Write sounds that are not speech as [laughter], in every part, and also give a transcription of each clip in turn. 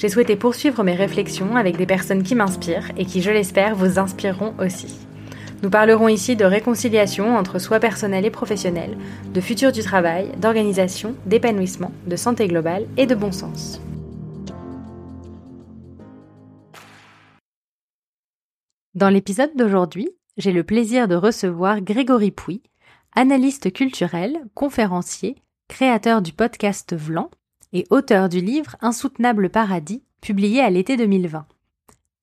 J'ai souhaité poursuivre mes réflexions avec des personnes qui m'inspirent et qui, je l'espère, vous inspireront aussi. Nous parlerons ici de réconciliation entre soi personnel et professionnel, de futur du travail, d'organisation, d'épanouissement, de santé globale et de bon sens. Dans l'épisode d'aujourd'hui, j'ai le plaisir de recevoir Grégory Pouy, analyste culturel, conférencier, créateur du podcast Vlan et auteur du livre Insoutenable Paradis, publié à l'été 2020.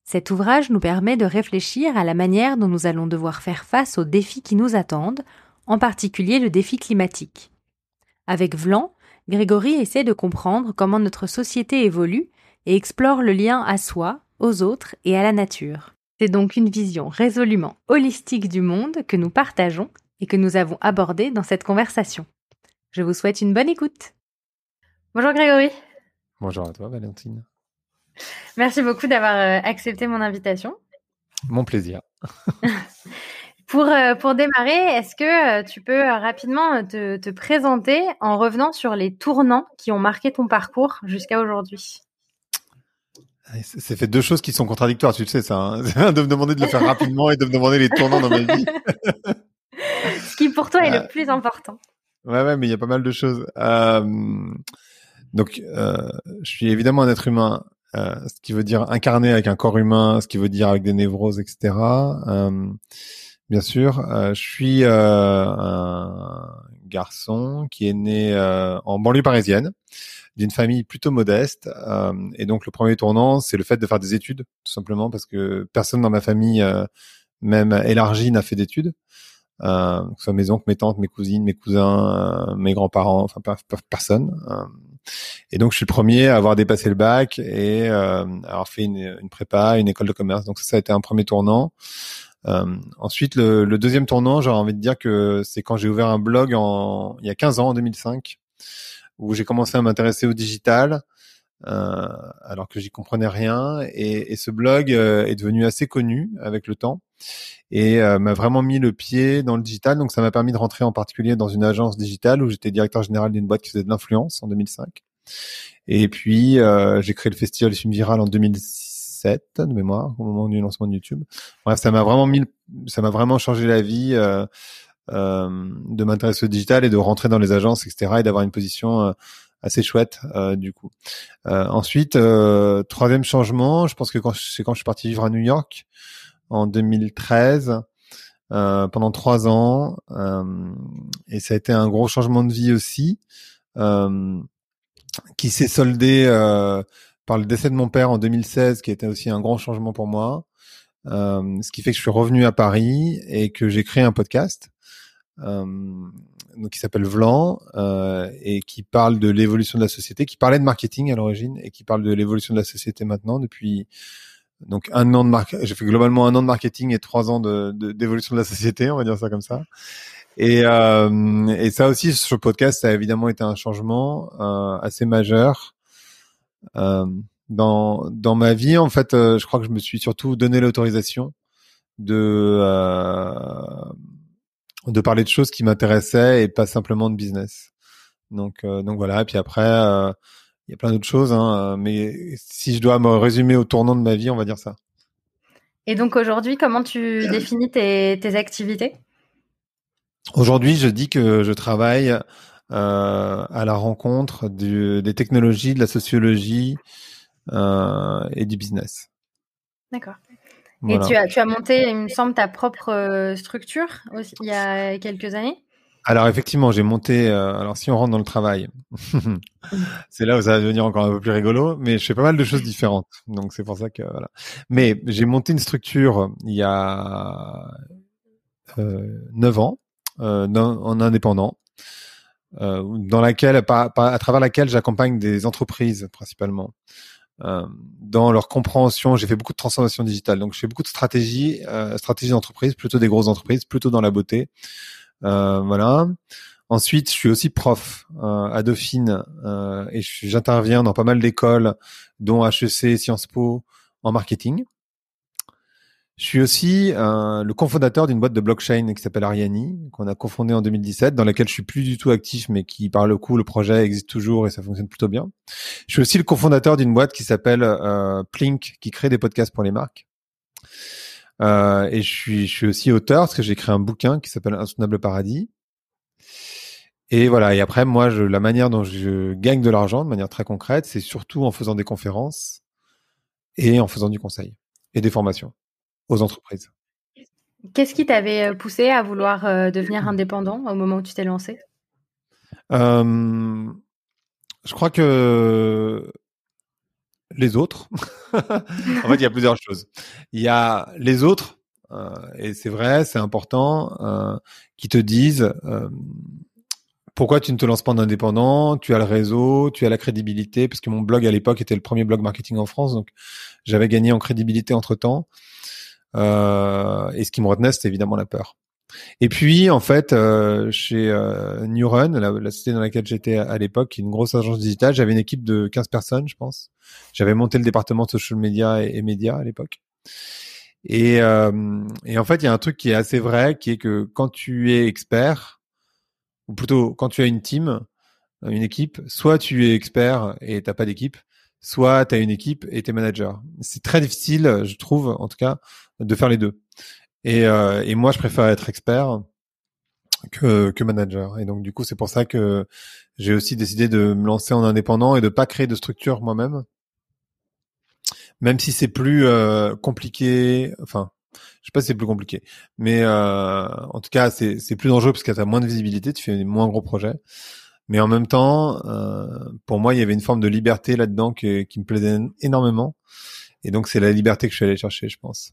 Cet ouvrage nous permet de réfléchir à la manière dont nous allons devoir faire face aux défis qui nous attendent, en particulier le défi climatique. Avec Vlan, Grégory essaie de comprendre comment notre société évolue et explore le lien à soi, aux autres et à la nature. C'est donc une vision résolument holistique du monde que nous partageons et que nous avons abordé dans cette conversation. Je vous souhaite une bonne écoute. Bonjour Grégory. Bonjour à toi Valentine. Merci beaucoup d'avoir euh, accepté mon invitation. Mon plaisir. [laughs] pour, euh, pour démarrer, est-ce que euh, tu peux rapidement te, te, présenter en revenant sur les tournants qui ont marqué ton parcours jusqu'à aujourd'hui? C'est fait deux choses qui sont contradictoires, tu le sais ça. Hein [laughs] de me demander de le faire rapidement et de me demander les tournants dans ma vie. [laughs] Ce qui pour toi est le plus important. Ouais, ouais, mais il y a pas mal de choses. Euh, donc, euh, je suis évidemment un être humain, euh, ce qui veut dire incarné avec un corps humain, ce qui veut dire avec des névroses, etc. Euh, bien sûr, euh, je suis euh, un garçon qui est né en banlieue parisienne, d'une famille plutôt modeste. et donc, le premier tournant, c'est le fait de faire des études, tout simplement, parce que personne dans ma famille, même élargie, n'a fait d'études euh, que ce soit mes oncles, mes tantes, mes cousines, mes cousins, euh, mes grands-parents, enfin personne. Et donc je suis le premier à avoir dépassé le bac et euh, avoir fait une, prépa, une école de commerce. Donc ça, ça a été un premier tournant. Euh, ensuite, le, deuxième tournant, j'aurais envie de dire que c'est quand j'ai ouvert un blog il y a 15 ans, en 2005, où j'ai commencé à m'intéresser au digital, alors que j'y comprenais rien. Et, et ce blog est devenu assez connu avec le temps et euh, m'a vraiment mis le pied dans le digital. Donc ça m'a permis de rentrer en particulier dans une agence digitale où j'étais directeur général d'une boîte qui faisait de l'influence en 2005. Et puis euh, j'ai créé le festival Film Viral en 2007 de mémoire au moment du lancement de YouTube. Bref, ça m'a vraiment mis, ça m'a vraiment changé la vie. Euh, euh, de m'intéresser au digital et de rentrer dans les agences, etc., et d'avoir une position euh, assez chouette euh, du coup. ensuite, troisième changement, je pense que quand c'est quand je suis parti vivre à New York, en 2013 euh, pendant trois ans euh, et ça a été un gros changement de vie aussi euh, qui s'est soldé euh, par le décès de mon père en 2016 qui était aussi un grand changement pour moi euh, ce qui fait que je suis revenu à Paris et que j'ai créé un podcast donc qui s'appelle Vlan et qui parle de l'évolution de la société qui parlait de marketing à l'origine et qui parle de l'évolution de la société maintenant depuis donc un an de marque, j'ai fait globalement un an de marketing et trois ans de d'évolution de, la société, on va dire ça comme ça. Et, euh, et ça aussi sur le podcast, ça a évidemment été un changement euh, assez majeur euh, dans dans ma vie. En fait, euh, je crois que je me suis surtout donné l'autorisation de euh, de parler de choses qui m'intéressaient et pas simplement de business. Donc euh, donc voilà. Et puis après il y a plein d'autres choses, hein, mais si je dois me résumer au tournant de ma vie, on va dire ça. Et donc aujourd'hui, comment tu définis tes, tes activités? Aujourd'hui, je dis que je travaille euh, à la rencontre du, des technologies, de la sociologie euh, et du business. D'accord. Et tu as, tu as monté, il me semble, ta propre euh, structure aussi, il y a quelques années? Alors effectivement, j'ai monté. Euh, alors si on rentre dans le travail, [laughs] c'est là où ça va devenir encore un peu plus rigolo. Mais je fais pas mal de choses différentes, donc c'est pour ça que voilà. Mais j'ai monté une structure il y a euh, 9 ans euh, en indépendant, euh, dans laquelle, à travers laquelle j'accompagne des entreprises principalement euh, dans leur compréhension. J'ai fait beaucoup de transformation digitale, donc je fais beaucoup de stratégie, euh, stratégie d'entreprise, plutôt des grosses entreprises, plutôt dans la beauté. Euh, voilà. Ensuite, je suis aussi prof euh, à Dauphine euh, et j'interviens dans pas mal d'écoles, dont HEC, Sciences Po, en marketing. Je suis aussi euh, le cofondateur d'une boîte de blockchain qui s'appelle Ariani, qu'on a cofondé en 2017, dans laquelle je suis plus du tout actif, mais qui, par le coup, le projet existe toujours et ça fonctionne plutôt bien. Je suis aussi le cofondateur d'une boîte qui s'appelle euh, Plink, qui crée des podcasts pour les marques. Euh, et je suis, je suis aussi auteur parce que j'ai écrit un bouquin qui s'appelle Insoutenable Paradis. Et voilà. Et après, moi, je, la manière dont je gagne de l'argent, de manière très concrète, c'est surtout en faisant des conférences et en faisant du conseil et des formations aux entreprises. Qu'est-ce qui t'avait euh, poussé à vouloir euh, devenir indépendant au moment où tu t'es lancé euh, Je crois que les autres. [laughs] en fait, il y a plusieurs choses. Il y a les autres, euh, et c'est vrai, c'est important, euh, qui te disent pourquoi tu ne te lances pas en indépendant? Tu as le réseau, tu as la crédibilité, parce que mon blog à l'époque était le premier blog marketing en France, donc j'avais gagné en crédibilité entre temps. Euh, et ce qui me retenait, c'était évidemment la peur. Et puis, en fait, euh, chez euh, New Run, la, la, société dans laquelle j'étais à, l'époque, une grosse agence digitale, j'avais une équipe de 15 personnes, je pense. J'avais monté le département social media et, et médias à l'époque. Et, euh, et, en fait, il y a un truc qui est assez vrai, qui est que quand tu es expert, ou plutôt quand tu as une team, une équipe, soit tu es expert et t'as pas d'équipe, soit tu as une équipe et tu es manager. C'est très difficile, je trouve, en tout cas, de faire les deux. Et, euh, moi, je préfère être expert que, manager. Et donc, du coup, c'est pour ça que j'ai aussi décidé de me lancer en indépendant et de pas créer de structure moi-même. Même si c'est plus euh, compliqué, enfin, je sais pas si c'est plus compliqué, mais euh, en tout cas, c'est, c'est plus dangereux parce que tu as moins de visibilité, tu fais des moins gros projets. Mais en même temps, euh, pour moi, il y avait une forme de liberté là-dedans qui, me plaisait énormément. Et donc, c'est la liberté que je suis allé chercher, je pense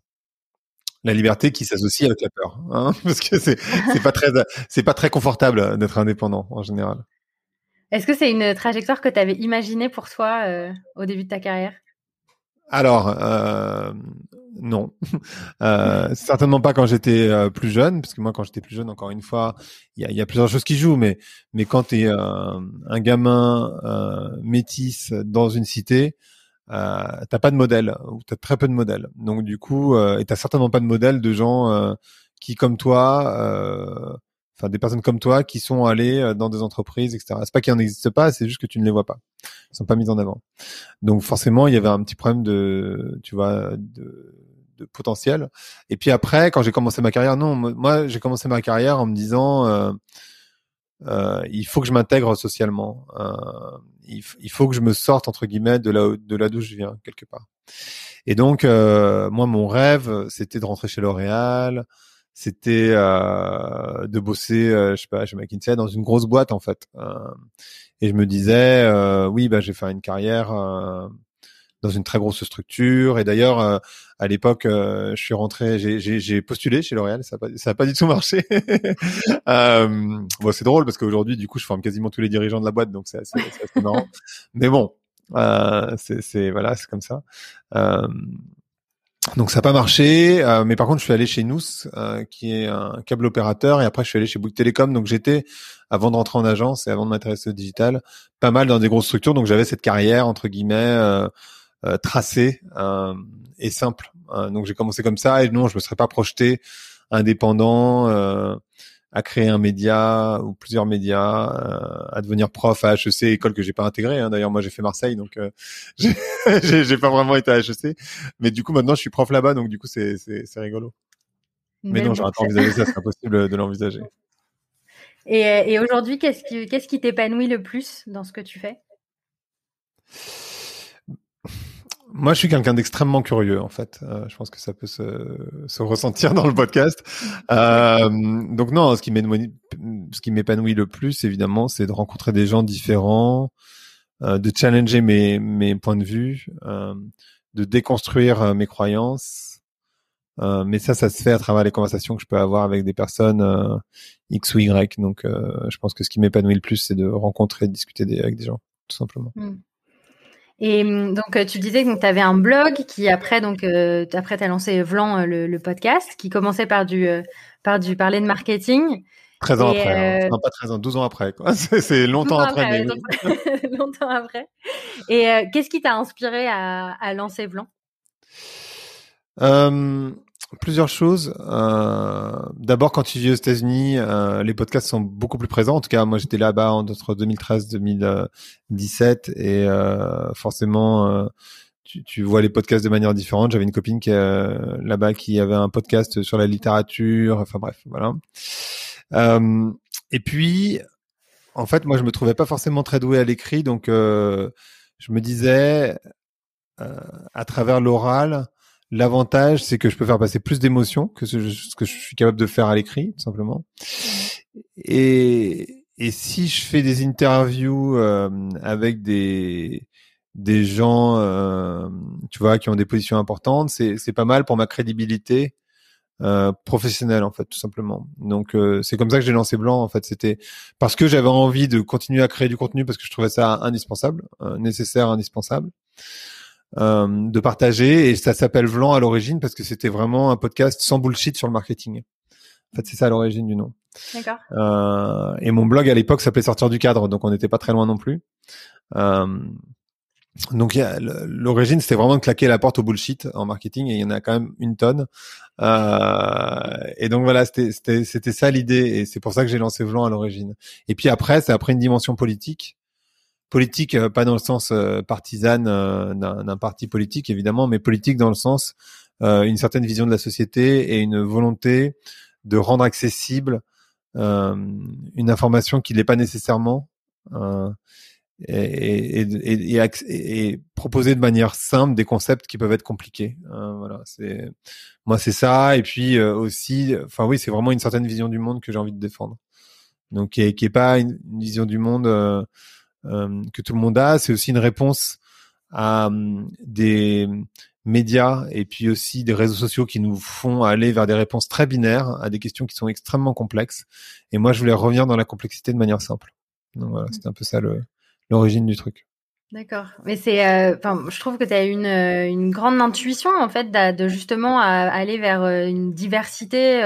la liberté qui s'associe avec la peur, hein [laughs] parce que c'est c'est pas très c'est pas très confortable d'être indépendant en général. Est-ce que c'est une trajectoire que tu avais imaginée pour toi euh, au début de ta carrière? Alors euh, non, [laughs] euh, certainement pas quand j'étais euh, plus jeune, parce que moi quand j'étais plus jeune, encore une fois, il y a, y a, plusieurs choses qui jouent, mais mais quand tu es un gamin métis dans une cité, euh, t'as pas de modèle ou t'as très peu de modèles. Donc du coup, euh, et t'as certainement pas de modèle de gens euh, qui, comme toi, euh, enfin des personnes comme toi, qui sont allées euh, dans des entreprises, etc. C'est pas qu'ils n'existent pas, c'est juste que tu ne les vois pas. Ils sont pas mis en avant. Donc forcément, il y avait un petit problème de, tu vois, de, de potentiel. Et puis après, quand j'ai commencé ma carrière, non, moi j'ai commencé ma carrière en me disant. Euh, euh, il faut que je m'intègre socialement. Euh, il, faut que je me sorte entre guillemets de là de là d'où je viens quelque part. Et donc euh, moi mon rêve c'était de rentrer chez L'Oréal, c'était euh, de bosser euh, je sais pas chez McKinsey dans une grosse boîte en fait. Euh, et je me disais oui bah j'ai fait une carrière dans une très grosse structure. Et d'ailleurs, euh, à l'époque, euh, je suis rentré, j'ai postulé chez L'Oréal, ça n'a pas, pas, du tout marché. [laughs] euh, bon, c'est drôle parce qu'aujourd'hui, du coup, je forme quasiment tous les dirigeants de la boîte, donc c'est assez, assez marrant. Mais bon, euh, c'est voilà, c'est comme ça. Donc ça n'a pas marché, euh, mais par contre je suis allé chez Nous, euh, qui est un câble opérateur, et après je suis allé chez Bouygues Télécom. Donc j'étais, avant de rentrer en agence et avant de m'intéresser au digital, pas mal dans des grosses structures. Donc j'avais cette carrière entre guillemets euh, euh, tracé euh, et simple. Donc j'ai commencé comme ça et non, je me serais pas projeté indépendant à créer un média ou plusieurs médias, à devenir prof à HEC, école que j'ai pas intégrée. Hein. D'ailleurs, moi, j'ai fait Marseille, donc euh, [laughs] j'ai pas vraiment été à HEC. Mais du coup, maintenant, je suis prof là-bas, donc du coup, c'est rigolo. Mais non, j'aurais pas envisagé ça, c'est [laughs] impossible de l'envisager. Et, et aujourd'hui, qu'est-ce qui qu'est-ce qui t'épanouit le plus dans ce que tu fais? Moi, je suis quelqu'un d'extrêmement curieux, en fait. Euh, je pense que ça peut se, se ressentir dans le podcast. Euh, donc non, ce qui m'épanouit le plus, évidemment, c'est de rencontrer des gens différents, euh, de challenger mes, mes points de vue, euh, de déconstruire euh, mes croyances. Euh, mais ça, ça se fait à travers les conversations que je peux avoir avec des personnes X ou Y. Donc, je pense que ce qui m'épanouit le plus, c'est de rencontrer, de discuter avec des gens, tout simplement. Hmm. Et hum, donc, tu disais que tu avais un blog qui, après, donc, après, tu as lancé Vlan, le, podcast, qui commençait par du, par du parler de marketing. 13 ans après, hein. non, pas 13 ans, 12 ans après. C'est longtemps après. [laughs] longtemps après. Et qu'est-ce qui t'a inspiré à, à lancer Vlan? Euh, plusieurs choses. Euh, D'abord, quand tu vis aux États-Unis, euh, les podcasts sont beaucoup plus présents. En tout cas, moi, j'étais là-bas entre 2013 2017 et euh, forcément, euh, tu, tu, vois les podcasts de manière différente. J'avais une copine qui euh, là-bas qui avait un podcast sur la littérature. Enfin bref, voilà. et puis, en fait, moi, je me trouvais pas forcément très doué à l'écrit, donc je me disais, à travers l'oral L'avantage, c'est que je peux faire passer plus d'émotions que ce, que je suis capable de faire à l'écrit, tout simplement. Et, et si je fais des interviews euh, avec des des gens, euh, tu vois, qui ont des positions importantes, c'est pas mal pour ma crédibilité euh, professionnelle en fait, tout simplement. Donc euh, c'est comme ça que j'ai lancé Blanc. En fait, c'était parce que j'avais envie de continuer à créer du contenu parce que je trouvais ça indispensable, euh, nécessaire, indispensable. Euh, de partager et ça s'appelle Vlan à l'origine parce que c'était vraiment un podcast sans bullshit sur le marketing. En fait, c'est ça à l'origine du nom. D'accord. Euh, et mon blog à l'époque s'appelait Sortir du cadre, donc on n'était pas très loin non plus. Euh, donc l'origine, c'était vraiment de claquer la porte au bullshit en marketing, et il y en a quand même une tonne. Euh, et donc voilà, c'était c'était ça l'idée, et c'est pour ça que j'ai lancé Vlan à l'origine. Et puis après, c'est après une dimension politique politique, euh, pas dans le sens euh, partisan euh, d'un parti politique évidemment, mais politique dans le sens une certaine vision de la société et une volonté de rendre accessible une information qui n'est pas nécessairement et, et, et, proposer de manière simple des concepts qui peuvent être compliqués. voilà, c'est moi c'est ça. Et puis aussi, enfin oui, c'est vraiment une certaine vision du monde que j'ai envie de défendre. Donc qui est, pas une, vision du monde euh, que tout le monde a. C'est aussi une réponse à hum, des médias et puis aussi des réseaux sociaux qui nous font aller vers des réponses très binaires à des questions qui sont extrêmement complexes. Et moi, je voulais revenir dans la complexité de manière simple. Donc voilà, mmh. c'est un peu ça l'origine du truc. D'accord. Mais c'est, euh, je trouve que tu as une, euh, une grande intuition en fait de, justement aller vers euh, une diversité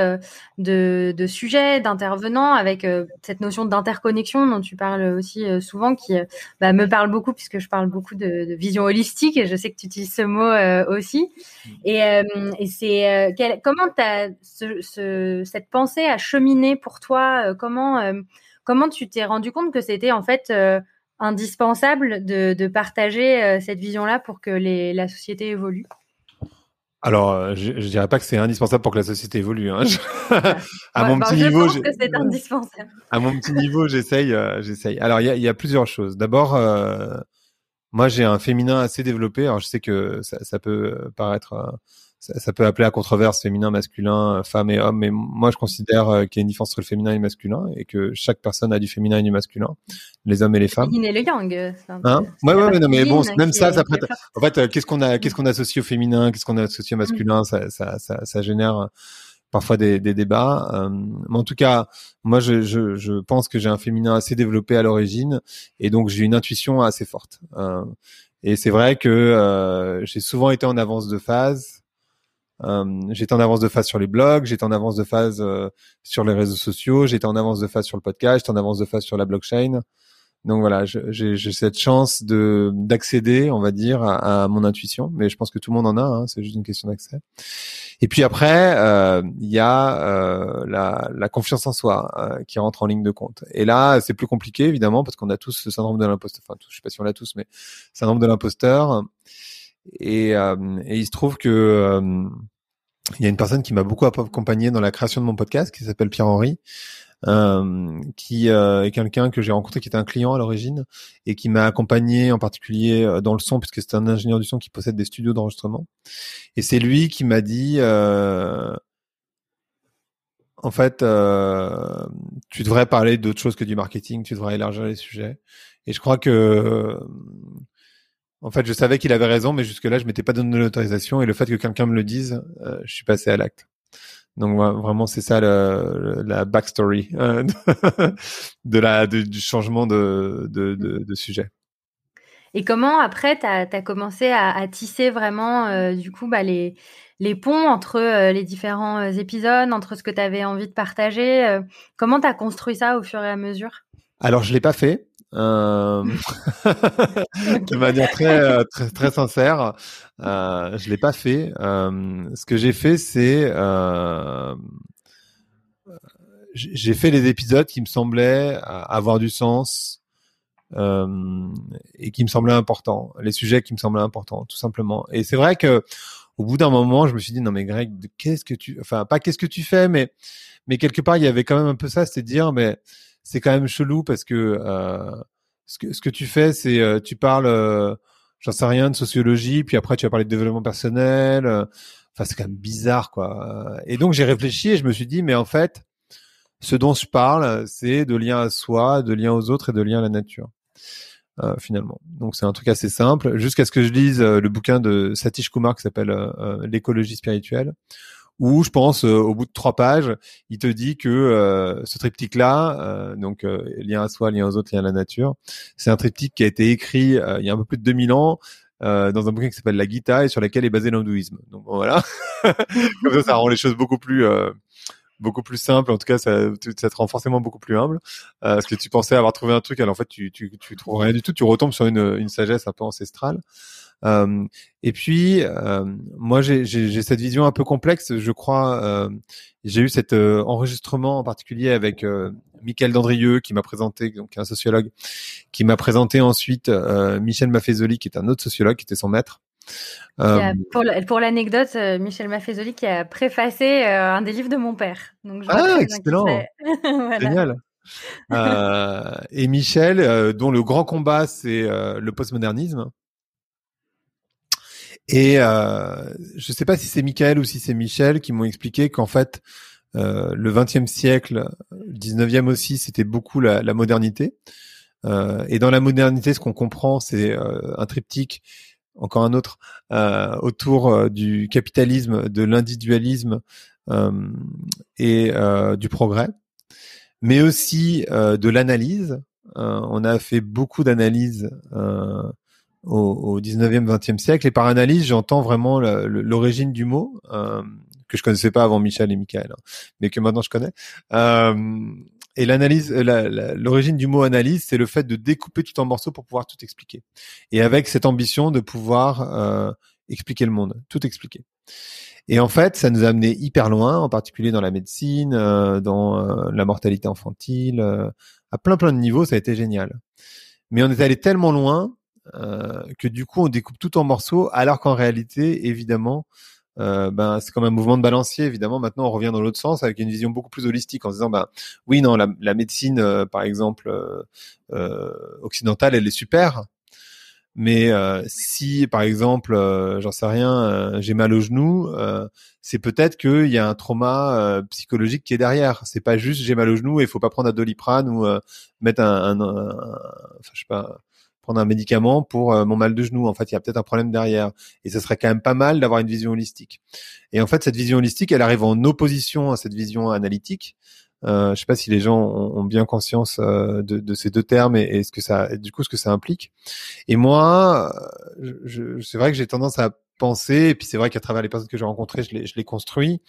de, de sujets, d'intervenants, avec cette notion d'interconnexion dont tu parles aussi souvent, qui bah, me parle beaucoup puisque je parle beaucoup de, de, vision holistique et je sais que tu utilises ce mot aussi. Et, et c'est comment as ce, ce, cette pensée a cheminé pour toi Comment comment tu t'es rendu compte que c'était en fait indispensable de, de partager euh, cette vision-là pour que les, la société évolue alors, euh, je, je dirais pas que c'est indispensable pour que la société évolue. Hein. [laughs] à mon petit niveau. [laughs] À mon petit niveau, j'essaye, euh, j'essaye. Alors, il y a, y a, plusieurs choses. D'abord, euh, moi, j'ai un féminin assez développé. Alors, je sais que ça, ça peut paraître ça, peut appeler à controverse féminin, masculin, femme et homme, mais moi je considère euh, qu'il y a une différence entre le féminin et le masculin et que chaque personne a du féminin et du masculin, les hommes et les femmes. Le et le yang. Euh, hein ouais, ouais, ouais, non, mais bon, même ça, ça prête... En fait, euh, qu'est-ce qu'on a, qu'est-ce qu'on associe au féminin, qu'est-ce qu'on associe au mm. masculin, ça, ça, ça, ça, génère parfois des, des débats. mais en tout cas, moi, je, je, je pense que j'ai un féminin assez développé à l'origine et donc j'ai une intuition assez forte. et c'est vrai que j'ai souvent été en avance de phase euh, j'étais en avance de phase sur les blogs, j'étais en avance de phase euh, sur les réseaux sociaux, j'étais en avance de phase sur le podcast, j'étais en avance de phase sur la blockchain. Donc voilà, j'ai cette chance de d'accéder, on va dire, à, mon intuition, mais je pense que tout le monde en a, hein, c'est juste une question d'accès. Et puis après, euh, il y a euh, la, la, confiance en soi euh, qui rentre en ligne de compte. Et là, c'est plus compliqué évidemment parce qu'on a tous ce syndrome de l'imposteur. Enfin, je sais pas si on l'a tous, mais syndrome de l'imposteur. Et, euh, il se trouve que euh, il y a une personne qui m'a beaucoup accompagné dans la création de mon podcast, qui s'appelle Pierre-Henri, euh, qui euh, est quelqu'un que j'ai rencontré, qui était un client à l'origine, et qui m'a accompagné en particulier dans le son, puisque c'est un ingénieur du son qui possède des studios d'enregistrement. Et c'est lui qui m'a dit, euh, en fait, euh, tu devrais parler d'autre chose que du marketing, tu devrais élargir les sujets. Et je crois que en fait, je savais qu'il avait raison, mais jusque-là, je m'étais pas donné l'autorisation. Et le fait que quelqu'un me le dise, euh, je suis passé à l'acte. Donc vraiment, c'est ça le, la backstory euh, de [laughs] la du changement de, de, sujet. Et comment après, tu as, commencé à, à, tisser vraiment, euh, du coup, bah, les, les ponts entre euh, les différents épisodes, entre ce que tu avais envie de partager Comment tu as construit ça au fur et à mesure? Alors, je l'ai pas fait. [laughs] de manière très, très, très sincère, je l'ai pas fait. ce que j'ai fait, c'est j'ai fait les épisodes qui me semblaient avoir du sens, euh, et qui me semblait important, les sujets qui me semblaient importants, tout simplement. Et c'est vrai que au bout d'un moment, je me suis dit non mais Greg, qu'est-ce que tu, enfin pas qu'est-ce que tu fais, mais mais quelque part il y avait quand même un peu ça, c'est de dire mais c'est quand même chelou parce que euh, ce que ce que tu fais, c'est euh, tu parles, euh, j'en sais rien de sociologie, puis après tu vas parler de développement personnel. Enfin c'est quand même bizarre quoi. Et donc j'ai réfléchi et je me suis dit mais en fait ce dont je parle, c'est de lien à soi, de lien aux autres et de lien à la nature. Euh, finalement. Donc c'est un truc assez simple. Jusqu'à ce que je lise le bouquin de Satish Kumar qui s'appelle euh, l'écologie spirituelle, où je pense au bout de trois pages, il te dit que ce triptyque-là, donc lien à soi, lien aux autres, lien à la nature, c'est un triptyque qui a été écrit il y a un peu plus de 2000 ans. dans un bouquin qui s'appelle la Gita et sur lequel est basé l'hindouisme. Donc voilà, [laughs] comme ça, ça rend les choses beaucoup plus beaucoup plus simple. En tout cas, ça, ça te rend forcément beaucoup plus humble. Euh, parce que tu pensais avoir trouvé un truc, alors en fait, tu, tu, tu trouves rien du tout. Tu retombes sur une, une sagesse un peu ancestrale. Euh, et puis, euh, moi, j'ai cette vision un peu complexe. Je crois, euh, j'ai eu cet euh, enregistrement en particulier avec euh, Michael Dandrieux qui m'a présenté, donc un sociologue, qui m'a présenté ensuite Michel Maffezoli, qui est un autre sociologue, qui était son maître. Euh, pour l'anecdote, euh, Michel Maffezoli qui a préfacé euh, un des livres de mon père. Donc ah, excellent [laughs] Génial Et Michel, dont le grand combat, c'est le postmodernisme. Et je ne sais pas si c'est Michael ou si c'est Michel qui m'ont expliqué qu'en fait, le XXe siècle, le XIXe aussi, c'était beaucoup la, la modernité. et dans la modernité, ce qu'on comprend, c'est un triptyque encore un autre, euh, autour euh, du capitalisme, de l'individualisme euh, et du progrès, mais aussi de l'analyse. on a fait beaucoup d'analyses au, 19e, 20e siècle, et par analyse, j'entends vraiment l'origine du mot que je connaissais pas avant Michel et Michael, hein, mais que maintenant je connais. Et l'analyse, euh, l'origine du mot analyse, c'est le fait de découper tout en morceaux pour pouvoir tout expliquer. Et avec cette ambition de pouvoir euh, expliquer le monde, tout expliquer. Et en fait, ça nous a amené hyper loin, en particulier dans la médecine, euh, dans la mortalité infantile, à plein plein de niveaux, ça a été génial. Mais on est allé tellement loin que du coup, on découpe tout en morceaux, alors qu'en réalité, évidemment, euh, ben c'est comme un mouvement de balancier évidemment. Maintenant on revient dans l'autre sens avec une vision beaucoup plus holistique en se disant ben oui non la, la médecine euh, par exemple euh, occidentale elle est super. Mais si par exemple j'en sais rien j'ai mal au genou c'est peut-être qu'il y a un trauma psychologique qui est derrière. C'est pas juste j'ai mal au genou et il faut pas prendre un doliprane ou mettre un, un, un, enfin je sais pas un médicament pour euh, mon mal de genou. En fait, il y a peut-être un problème derrière. Et ce serait quand même pas mal d'avoir une vision holistique. Et en fait, cette vision holistique, elle arrive en opposition à cette vision analytique. Euh, je sais pas si les gens ont, bien conscience euh, de, de, ces deux termes et, et, ce que ça, du coup, ce que ça implique. Et moi, je, c'est vrai que j'ai tendance à penser, et puis c'est vrai qu'à travers les personnes que j'ai rencontrées, je les, je les construis,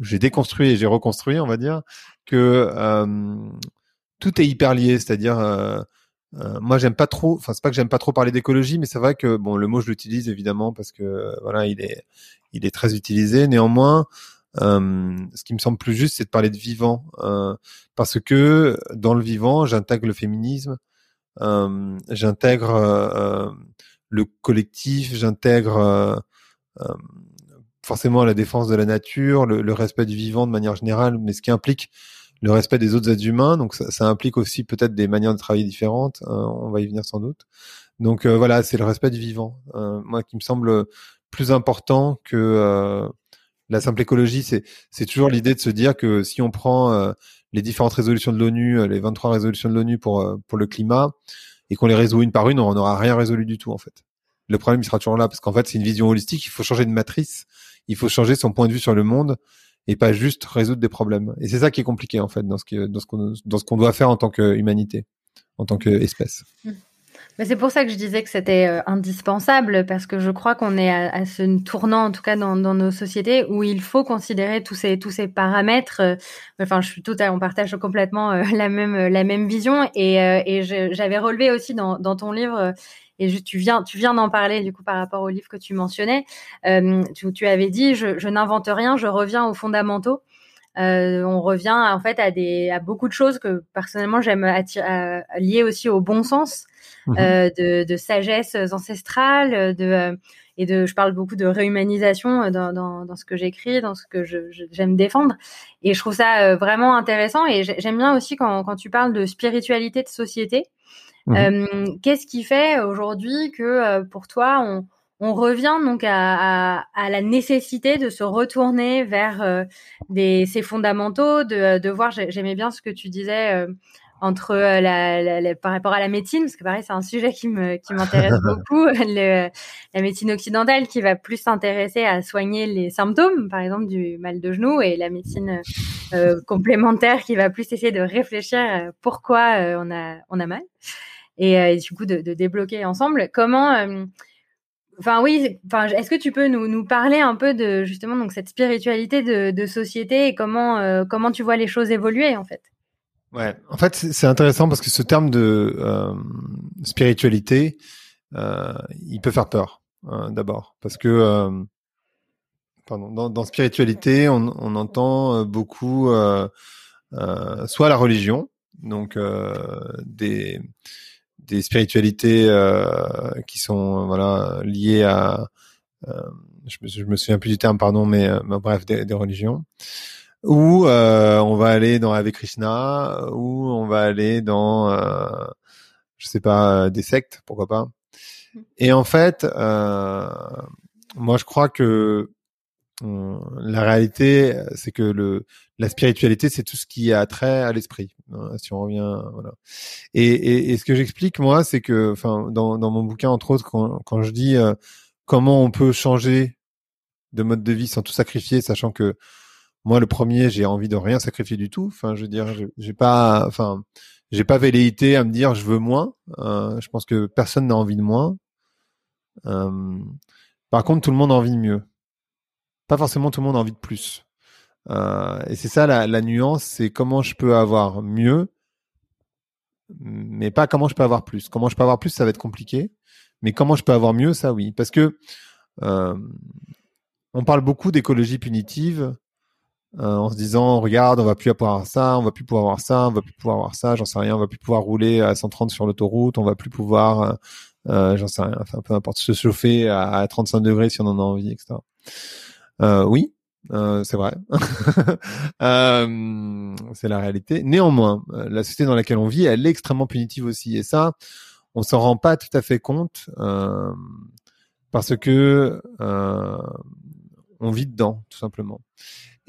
j'ai déconstruit et j'ai reconstruit, on va dire, que euh, tout est hyper lié, c'est-à-dire euh, moi, j'aime pas trop. Enfin, c'est pas que j'aime pas trop parler d'écologie, mais c'est vrai que bon, le mot je l'utilise évidemment parce que voilà, il est, il est très utilisé. Néanmoins, euh, ce qui me semble plus juste, c'est de parler de vivant, euh, parce que dans le vivant, j'intègre le féminisme, euh, j'intègre euh, le collectif, j'intègre forcément la défense de la nature, le, le, respect du vivant de manière générale, mais ce qui implique le respect des autres êtres humains. Donc ça, ça implique aussi peut-être des manières de travailler différentes. Euh, on va y venir sans doute. Donc euh, voilà, c'est le respect du vivant. Euh, moi, qui me semble plus important que la simple écologie. C'est c'est toujours l'idée de se dire que si on prend les différentes résolutions de l'ONU, les 23 résolutions de l'ONU pour pour le climat, et qu'on les résout une par une, on n'aura rien résolu du tout en fait. Le problème il sera toujours là parce qu'en fait c'est une vision holistique. Il faut changer de matrice. Il faut changer son point de vue sur le monde et pas juste résoudre des problèmes. Et c'est ça qui est compliqué en fait dans ce qu'on doit faire en tant qu'humanité, en tant qu'espèce. Mais c'est pour ça que je disais que c'était euh, indispensable parce que je crois qu'on est à, ce tournant, en tout cas dans, nos sociétés, où il faut considérer tous ces paramètres. Euh, enfin, je suis à, on partage complètement euh, la même vision et, j'avais relevé aussi dans ton livre. Et tu viens, tu viens d'en parler du coup par rapport au livre que tu mentionnais. Tu, tu, avais dit, je, je n'invente rien, je reviens aux fondamentaux. Euh, on revient en fait à des à beaucoup de choses que personnellement j'aime lier aussi au bon sens Mmh euh, de, de, sagesse ancestrale, de euh, et de, je parle beaucoup de réhumanisation euh, dans, dans, dans ce que j'écris, dans ce que j'aime je, défendre. Et je trouve ça vraiment intéressant. Et j'aime bien aussi quand, quand tu parles de spiritualité de société. Mmh euh, Qu'est-ce qui fait aujourd'hui que pour toi, on, on revient donc à, à, à, la nécessité de se retourner vers des, ces fondamentaux, de, de voir, j'aimais bien ce que tu disais entre euh, la, la, par rapport à la médecine, parce que pareil, c'est un sujet qui me qui m'intéresse [laughs] beaucoup, le, la médecine occidentale qui va plus s'intéresser à soigner les symptômes, par exemple du mal de genou, et la médecine euh, complémentaire qui va plus essayer de réfléchir euh, pourquoi on a on a mal, et, du coup de, débloquer ensemble. Comment Enfin oui, enfin est-ce que tu peux nous, nous parler un peu de justement donc cette spiritualité de, société et comment comment tu vois les choses évoluer en fait? Ouais, en fait, c'est intéressant parce que ce terme de euh, spiritualité, euh, il peut faire peur d'abord, parce que euh, pardon, dans, spiritualité, on, on entend euh, beaucoup euh, euh, soit la religion, donc des des spiritualités qui sont voilà liées à, je me, je me souviens plus du terme, pardon, mais, mais bref, des, des religions ou euh, on va aller dans Ave Krishna, ou on va aller dans, euh, je sais pas, des sectes, pourquoi pas. Mmh. Et en fait, euh, moi je crois que euh, la réalité, c'est que le la spiritualité, c'est tout ce qui a trait à l'esprit. Hein, si on revient, voilà. Et, et, et ce que j'explique moi, c'est que, enfin, dans, dans mon bouquin entre autres, quand, quand je dis euh, comment on peut changer de mode de vie sans tout sacrifier, sachant que moi, le premier, j'ai envie de rien sacrifier du tout. Enfin, je veux dire, j'ai pas, enfin, j'ai pas velléité à me dire je veux moins. Euh, je pense que personne n'a envie de moins. Euh, par contre, tout le monde a envie de mieux. Pas forcément tout le monde a envie de plus. Euh, et c'est ça la, la nuance, c'est comment je peux avoir mieux, mais pas comment je peux avoir plus. Comment je peux avoir plus, ça va être compliqué. Mais comment je peux avoir mieux, ça oui. Parce que euh, on parle beaucoup d'écologie punitive euh, en se disant regarde on va plus avoir ça on va plus pouvoir avoir ça on va plus pouvoir avoir ça j'en sais rien on va plus pouvoir rouler à 130 sur l'autoroute on va plus pouvoir euh, euh, j'en sais rien enfin peu importe se chauffer à, 35 degrés si on en a envie etc euh, oui euh, c'est vrai [laughs] euh, c'est la réalité néanmoins la société dans laquelle on vit elle est extrêmement punitive aussi et ça on s'en rend pas tout à fait compte parce que on vit dedans tout simplement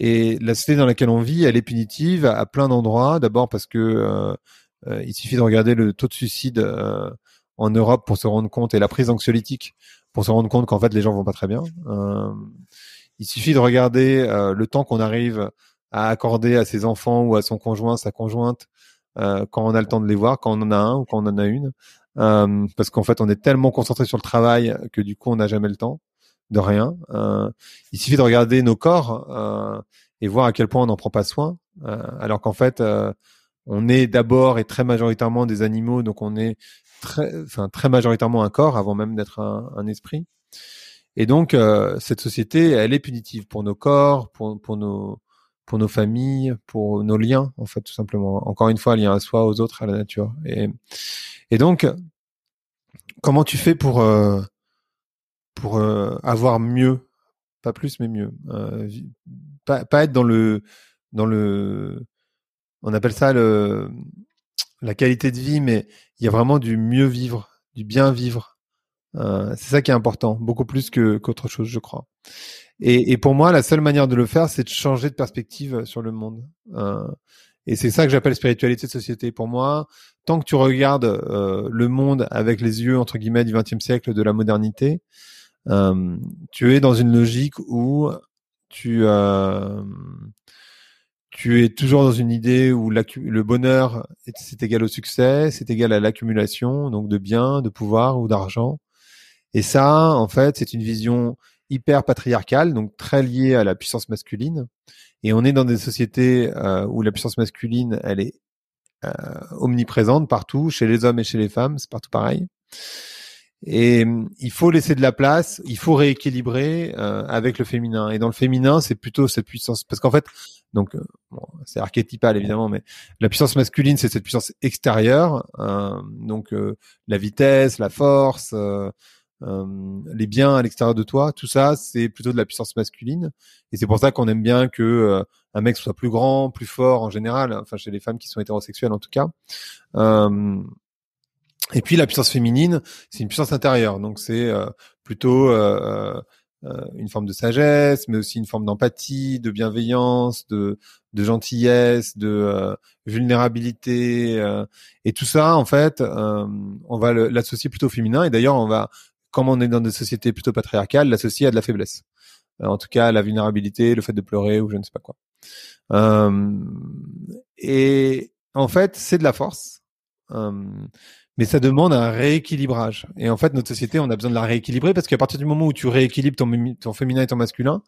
et la société dans laquelle on vit, elle est punitive à, plein d'endroits. D'abord parce que euh, euh, il suffit de regarder le taux de suicide euh, en Europe pour se rendre compte et la prise anxiolytique pour se rendre compte qu'en fait les gens vont pas très bien. Il suffit de regarder le temps qu'on arrive à accorder à ses enfants ou à son conjoint, sa conjointe, quand on a le temps de les voir, quand on en a un ou quand on en a une. parce qu'en fait, on est tellement concentré sur le travail que du coup, on n'a jamais le temps de rien. Euh, il suffit de regarder nos corps euh, et voir à quel point on n'en prend pas soin, euh, alors qu'en fait, on est d'abord et très majoritairement des animaux, donc on est très, enfin très majoritairement un corps avant même d'être un, esprit. Et donc cette société, elle est punitive pour nos corps, pour, pour nos pour nos familles, pour nos liens, en fait, tout simplement. Encore une fois, lien à soi, aux autres, à la nature. Et, et donc, comment tu fais pour euh, pour euh, avoir mieux, pas plus mais mieux. Euh, pas, pas, être dans le dans le on appelle ça le la qualité de vie, mais il y a vraiment du mieux vivre, du bien vivre. Euh, c'est ça qui est important, beaucoup plus que qu'autre chose, je crois. Et, et, pour moi, la seule manière de le faire, c'est de changer de perspective sur le monde. Euh, et c'est ça que j'appelle spiritualité de société. Pour moi, tant que tu regardes euh, le monde avec les yeux entre guillemets du XXe siècle, de la modernité, euh, tu es dans une logique où tu euh, tu es toujours dans une idée où le bonheur c'est égal au succès, c'est égal à l'accumulation donc de biens, de pouvoir ou d'argent. Et ça, en fait, c'est une vision hyper patriarcale, donc très liée à la puissance masculine. Et on est dans des sociétés euh, où la puissance masculine, elle est euh, omniprésente partout, chez les hommes et chez les femmes, c'est partout pareil. Et hum, il faut laisser de la place, il faut rééquilibrer euh, avec le féminin. Et dans le féminin, c'est plutôt cette puissance, parce qu'en fait, donc euh, c'est archétypal évidemment, mais la puissance masculine, c'est cette puissance extérieure, donc la vitesse, la force, les biens à l'extérieur de toi, tout ça, c'est plutôt de la puissance masculine. Et c'est pour ça qu'on aime bien que un mec soit plus grand, plus fort en général, enfin chez les femmes qui sont hétérosexuelles en tout cas. Et puis la puissance féminine, c'est une puissance intérieure, donc c'est euh, plutôt euh, euh, une forme de sagesse, mais aussi une forme d'empathie, de bienveillance, de, de gentillesse, de vulnérabilité, et tout ça en fait, on va l'associer plutôt féminin. Et d'ailleurs, on va, comme on est dans des sociétés plutôt patriarcales, l'associer à de la faiblesse. en tout cas, la vulnérabilité, le fait de pleurer ou je ne sais pas quoi. et en fait, c'est de la force mais ça demande un rééquilibrage. Et en fait, notre société, on a besoin de la rééquilibrer parce qu'à partir du moment où tu rééquilibres ton, ton féminin et ton masculin,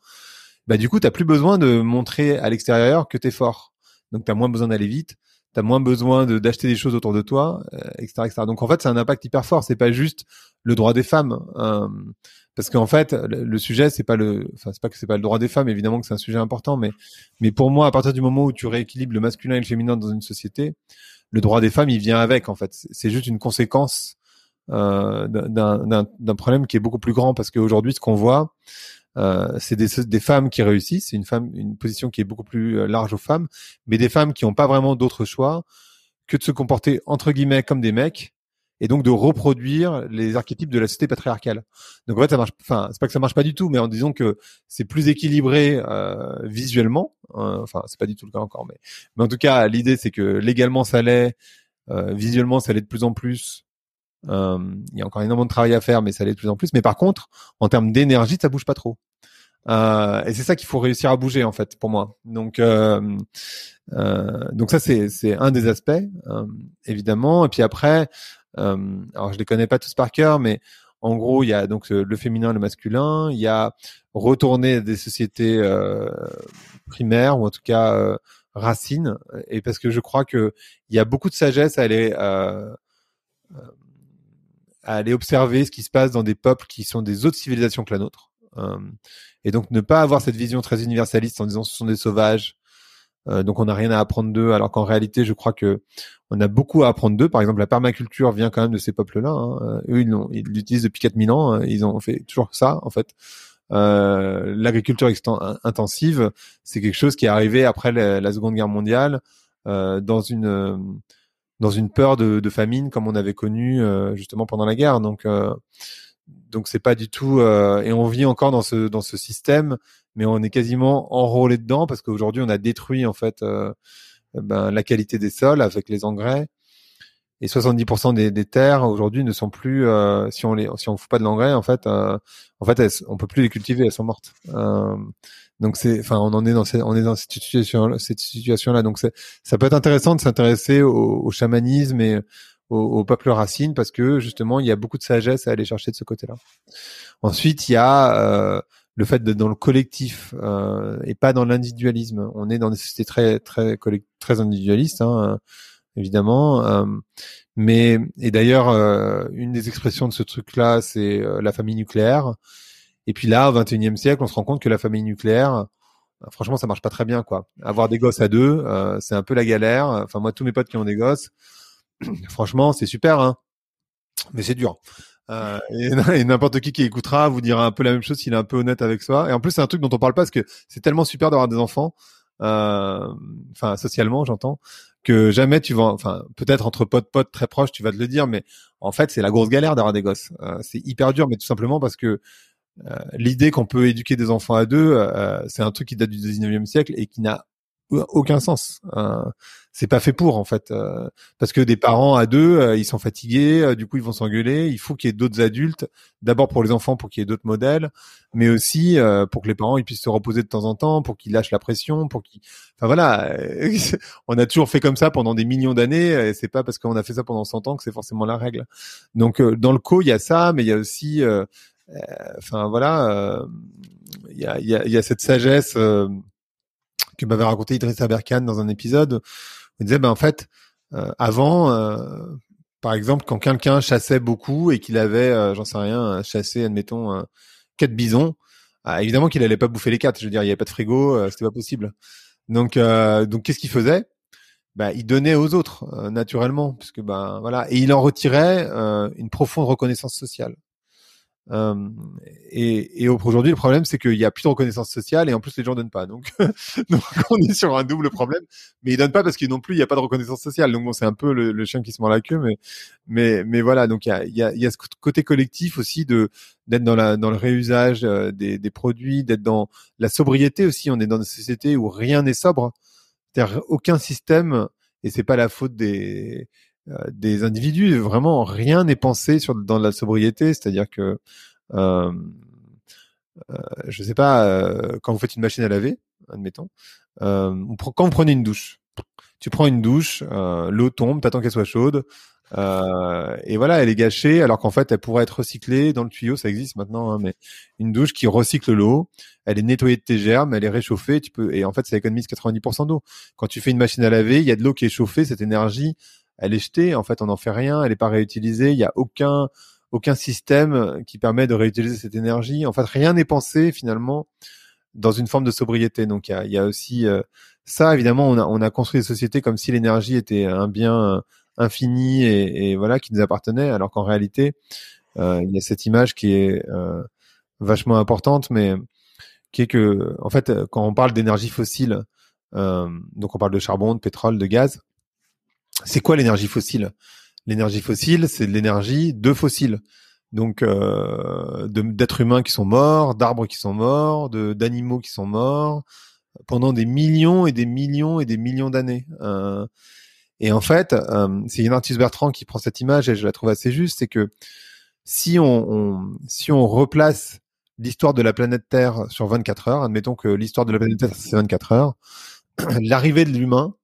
bah du coup, tu plus besoin de montrer à l'extérieur que tu es fort. Donc, tu as moins besoin d'aller vite, tu as moins besoin de d'acheter des choses autour de toi, euh, etc., etc. Donc, en fait, c'est un impact hyper fort. C'est pas juste le droit des femmes. Euh, parce qu'en fait, le, sujet, c'est pas le, enfin, c'est pas que c'est pas le droit des femmes, évidemment que c'est un sujet important, mais, mais pour moi, à partir du moment où tu rééquilibres le masculin et le féminin dans une société, le droit des femmes, il vient avec en fait. C'est juste une conséquence euh, d'un problème qui est beaucoup plus grand parce qu'aujourd'hui, ce qu'on voit, c'est des, des, femmes qui réussissent. C'est une femme, une position qui est beaucoup plus euh, large aux femmes, mais des femmes qui n'ont pas vraiment d'autre choix que de se comporter entre guillemets comme des mecs et donc de reproduire les archétypes de la société patriarcale. Donc en fait, ça marche. Enfin, c'est pas que ça marche pas du tout, mais en disant que c'est plus équilibré euh, visuellement. Hein, enfin, c'est pas du tout le cas encore, mais mais en tout cas, l'idée c'est que légalement ça l'est, euh, visuellement ça l'est de plus en plus. Euh, il y a encore énormément de travail à faire, mais ça l'est de plus en plus. Mais par contre, en termes d'énergie, ça bouge pas trop. Euh, et c'est ça qu'il faut réussir à bouger en fait pour moi. Donc euh, euh, donc ça c'est c'est un des aspects euh, évidemment. Et puis après, euh, alors je les connais pas tous par cœur, mais en gros, il y a donc le féminin, le masculin. Il y a retourner des sociétés euh, primaires ou en tout cas racines. Et parce que je crois que il y a beaucoup de sagesse à aller à aller observer ce qui se passe dans des peuples qui sont des autres civilisations que la nôtre. et donc ne pas avoir cette vision très universaliste en disant ce sont des sauvages, euh, donc on n'a rien à apprendre d'eux, alors qu'en réalité, je crois que on a beaucoup à apprendre d'eux. Par exemple, la permaculture vient quand même de ces peuples-là. Hein. Euh, eux, ils l'utilisent depuis 4000 ans. Hein. Ils ont fait toujours ça, en fait. Euh, L'agriculture intensive, c'est quelque chose qui est arrivé après la, Seconde Guerre mondiale, euh, dans une dans une peur de, de, famine comme on avait connu justement pendant la guerre. Donc donc c'est pas du tout et on vit encore dans ce dans ce système mais on est quasiment enrôlé dedans parce qu'aujourd'hui on a détruit en fait euh, ben, la qualité des sols avec les engrais et 70% des, des terres aujourd'hui ne sont plus euh, si on les si on fout pas de l'engrais en fait euh, en fait on peut plus les cultiver elles sont mortes euh, donc c'est enfin on en est dans cette, on est dans cette situation cette situation là donc ça peut être intéressant de s'intéresser au, au, chamanisme et au, au, peuple racine parce que justement il y a beaucoup de sagesse à aller chercher de ce côté là ensuite il y a le fait d'être dans le collectif euh, et pas dans l'individualisme. On est dans des sociétés très très très individualistes, hein, évidemment. Euh, mais et d'ailleurs, euh, une des expressions de ce truc-là, c'est euh, la famille nucléaire. Et puis là, au 21e siècle, on se rend compte que la famille nucléaire, franchement, ça marche pas très bien, quoi. Avoir des gosses à deux, c'est un peu la galère. Enfin, moi, tous mes potes qui ont des gosses, [clears throat] franchement, c'est super, hein, mais c'est dur. Euh, [laughs] et, n'importe qui qui écoutera vous dira un peu la même chose s'il est un peu honnête avec soi. Et en plus, c'est un truc dont on parle pas parce que c'est tellement super d'avoir des enfants, euh, enfin socialement, j'entends, que jamais tu vas, enfin peut-être entre potes potes très proches, tu vas te le dire, mais en fait, c'est la grosse galère d'avoir des gosses. Euh, c'est hyper dur, mais tout simplement parce que l'idée qu'on peut éduquer des enfants à deux, c'est un truc qui date du 19e siècle et qui n'a aucun sens. Euh, c'est pas fait pour en fait, euh, parce que des parents à deux, euh, ils sont fatigués, euh, du coup ils vont s'engueuler. Il faut qu'il y ait d'autres adultes, d'abord pour les enfants, pour qu'il y ait d'autres modèles, mais aussi pour que les parents ils puissent se reposer de temps en temps, pour qu'ils lâchent la pression, pour qu'ils. Enfin voilà, [laughs] on a toujours fait comme ça pendant des millions d'années. Et c'est pas parce qu'on a fait ça pendant 100 ans que c'est forcément la règle. Donc dans le co, il y a ça, mais il y a aussi, enfin voilà, il y a, y, a, y a cette sagesse que m'avait raconté Idriss Aberkan dans un épisode. Il disait, ben en fait, euh, avant, euh, par exemple, quand quelqu'un chassait beaucoup et qu'il avait, euh, j'en sais rien, chassé, admettons, quatre bisons, évidemment qu'il allait pas bouffer les quatre. Je veux dire, il y avait pas de frigo, c'était pas possible. Donc, donc qu'est-ce qu'il faisait? Bah, il donnait aux autres naturellement, puisque ben voilà, et il en retirait une profonde reconnaissance sociale. Euh, et, et aujourd'hui, le problème, c'est qu'il y a plus de reconnaissance sociale et en plus les gens donnent pas. Donc, [laughs] on est sur un double problème. Mais ils donnent pas parce qu'ils non plus, il n'y a pas de reconnaissance sociale. Donc bon, c'est un peu le, chien qui se mord la queue, mais mais mais voilà. Donc il y a, y, a, y a ce côté collectif aussi de d'être dans dans le réusage euh, des, des produits, d'être dans la sobriété aussi. On est dans une société où rien n'est sobre. C'est-à-dire aucun système et c'est pas la faute des des individus. Vraiment, rien n'est pensé sur dans la sobriété, c'est-à-dire que euh, euh, je sais pas, euh, quand vous faites une machine à laver, admettons, euh, quand vous prenez une douche, tu prends une douche, euh, l'eau tombe, t'attends qu'elle soit chaude, euh, et voilà, elle est gâchée, alors qu'en fait, elle pourrait être recyclée dans le tuyau, ça existe maintenant, hein, mais une douche qui recycle l'eau, elle est nettoyée de tes germes, elle est réchauffée, tu peux, et en fait, ça économise 90% d'eau. Quand tu fais une machine à laver, il y a de l'eau qui est chauffée, cette énergie, elle est jetée. En fait, on n'en fait rien. Elle n'est pas réutilisée. Il n'y a aucun aucun système qui permet de réutiliser cette énergie. En fait, rien n'est pensé finalement dans une forme de sobriété. Donc, il y a, aussi euh, ça. Évidemment, on a, on a construit des sociétés comme si l'énergie était un bien infini et, voilà qui nous appartenait, alors qu'en réalité, euh, il y a cette image qui est euh, vachement importante, mais qui est que, en fait, quand on parle d'énergie fossile, donc on parle de charbon, de pétrole, de gaz, c'est quoi l'énergie fossile? L'énergie fossile, c'est de l'énergie de fossiles. Donc euh, d'êtres humains qui sont morts, d'arbres qui sont morts, d'animaux qui sont morts pendant des millions et des millions et des millions d'années. Euh, et en fait, euh, c'est artiste Bertrand qui prend cette image et je la trouve assez juste, c'est que si on, on, si on replace l'histoire de la planète Terre sur 24 heures, admettons que l'histoire de la planète Terre c'est 24 heures, [clears throat] l'arrivée de l'humain,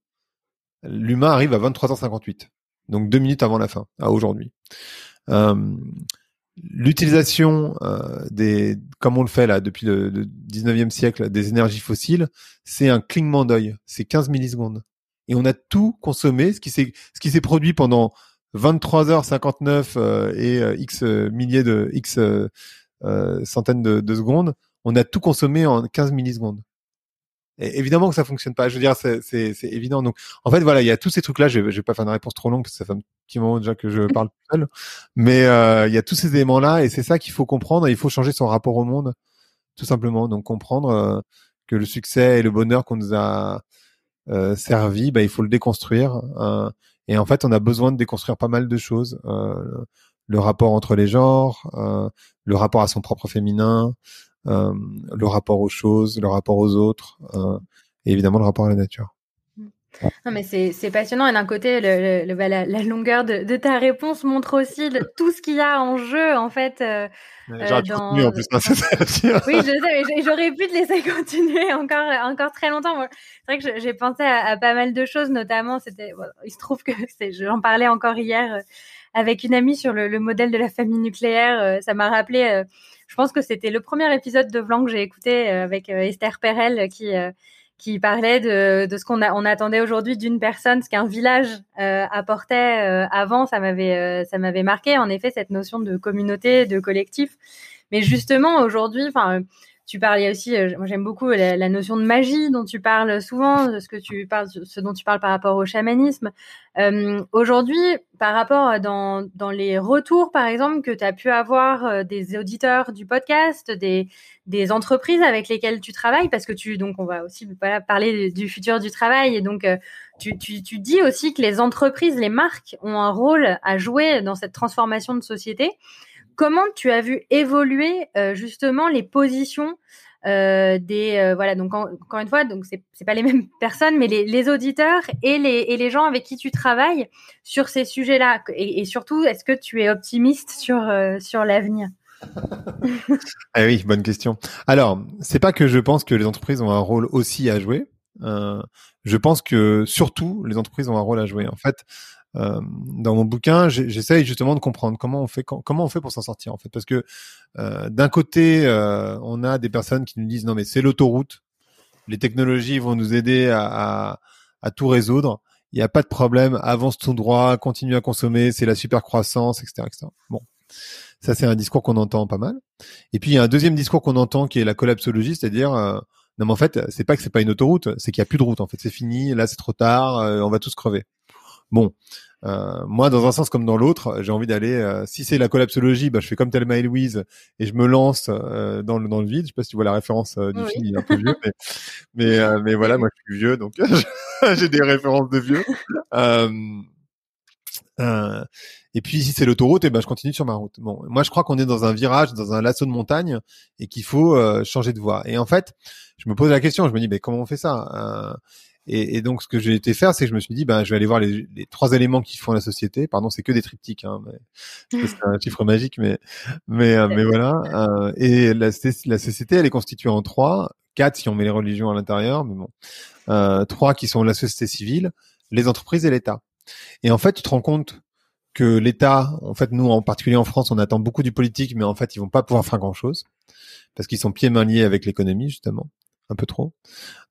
l'humain arrive à 23h58, donc deux minutes avant la fin, à aujourd'hui. Euh, L'utilisation euh, des, comme on le fait là depuis le, 19e siècle, des énergies fossiles, c'est un clignement d'œil, c'est 15 millisecondes. Et on a tout consommé, ce qui s'est, ce qui s'est produit pendant 23h59 euh, et euh, x milliers de x centaines de, de, secondes, on a tout consommé en 15 millisecondes évidemment que ça fonctionne pas. Je veux dire, c'est évident. Donc, en fait, voilà, il y a tous ces trucs-là. Je, je vais pas faire une réponse trop longue parce que ça fait un petit moment déjà que je parle seul. Mais euh, il y a tous ces éléments-là et c'est ça qu'il faut comprendre. il faut changer son rapport au monde, tout simplement. Donc, comprendre euh, que le succès et le bonheur qu'on nous a euh, servi, bah, il faut le déconstruire. et en fait, on a besoin de déconstruire pas mal de choses. le rapport entre les genres, le rapport à son propre féminin, euh, le rapport aux choses, le rapport aux autres, euh, et évidemment le rapport à la nature. Non, mais c'est passionnant. Et d'un côté, le, le, bah, la, la, longueur de, de, ta réponse montre aussi tout ce qu'il y a en jeu, en fait. Euh, euh dans... en plus. [laughs] Hein, oui, je sais, mais j'aurais pu te laisser [laughs] continuer encore, encore très longtemps. C'est vrai que j'ai pensé à, à, pas mal de choses, notamment, c'était, il se trouve que [laughs] j'en parlais encore hier euh, avec une amie sur le, le, modèle de la famille nucléaire. Ça m'a rappelé je pense que c'était le premier épisode de Vlan que j'ai écouté euh, avec euh, Esther Perel qui euh, qui parlait de, de ce qu'on on attendait aujourd'hui d'une personne, ce qu'un village apportait avant. Ça m'avait ça m'avait marqué en effet cette notion de communauté, de collectif. Mais justement aujourd'hui, enfin tu parlais aussi, euh, moi j'aime beaucoup la, notion de magie dont tu parles souvent, ce que tu parles, ce dont tu parles par rapport au chamanisme. Euh, Aujourd'hui, par rapport dans, dans les retours, par exemple, que tu as pu avoir euh, des auditeurs du podcast, des, des entreprises avec lesquelles tu travailles, parce que tu, donc on va aussi voilà, parler du futur du travail, et donc euh, tu, tu, tu dis aussi que les entreprises, les marques ont un rôle à jouer dans cette transformation de société. Comment tu as vu évoluer euh, justement les positions euh, des euh, voilà donc encore une fois donc c'est pas les [laughs] mêmes personnes mais les, auditeurs et les gens avec qui tu travailles sur ces sujets-là et, et surtout est-ce que tu es optimiste sur sur l'avenir? [laughs] Ah oui, bonne question. Alors, c'est pas que je pense que les entreprises ont un rôle aussi à jouer. Je pense que surtout les entreprises ont un rôle à jouer. En fait, euh, dans mon bouquin, j'essaye justement de comprendre comment on fait comment on fait pour s'en sortir en fait, parce que euh, d'un côté, euh, on a des personnes qui nous disent non mais c'est l'autoroute, les technologies vont nous aider à, à, à tout résoudre, il n'y a pas de problème, avance tout droit, continue à consommer, c'est la super croissance, etc., etc. Bon, ça c'est un discours qu'on entend pas mal. Et puis il y a un deuxième discours qu'on entend qui est la collapsologie, c'est-à-dire euh, non mais en fait c'est pas que c'est pas une autoroute, c'est qu'il y a plus de route en fait, c'est fini, là c'est trop tard, on va tous crever. Bon, euh, moi, dans un sens comme dans l'autre, j'ai envie d'aller. Euh, si c'est la collapsologie, bah, je fais comme Thelma et Louise et je me lance euh, dans le dans le vide. Je sais pas si tu vois la référence du film, il est un peu vieux, mais mais, mais voilà, moi je suis vieux, donc [laughs] j'ai des références de vieux. et puis si c'est l'autoroute, et eh ben je continue sur ma route. Bon, moi je crois qu'on est dans un virage, dans un lasso de montagne, et qu'il faut changer de voie. Et en fait, je me pose la question, je me dis, mais comment on fait ça et, et, donc, ce que j'ai été faire, c'est que je me suis dit, ben, je vais aller voir les, trois éléments qui font la société. Pardon, c'est que des triptyques, hein, c'est un chiffre magique, mais mais euh, mais voilà. Euh, et la, la société, elle est constituée en trois, quatre si on met les religions à l'intérieur, mais bon, euh, trois qui sont la société civile, les entreprises et l'État. Et en fait, tu te rends compte que l'État, en fait, nous, en particulier en France, on attend beaucoup du politique, mais en fait, ils vont pas pouvoir faire grand-chose parce qu'ils sont pieds mains liés avec l'économie, justement un peu trop.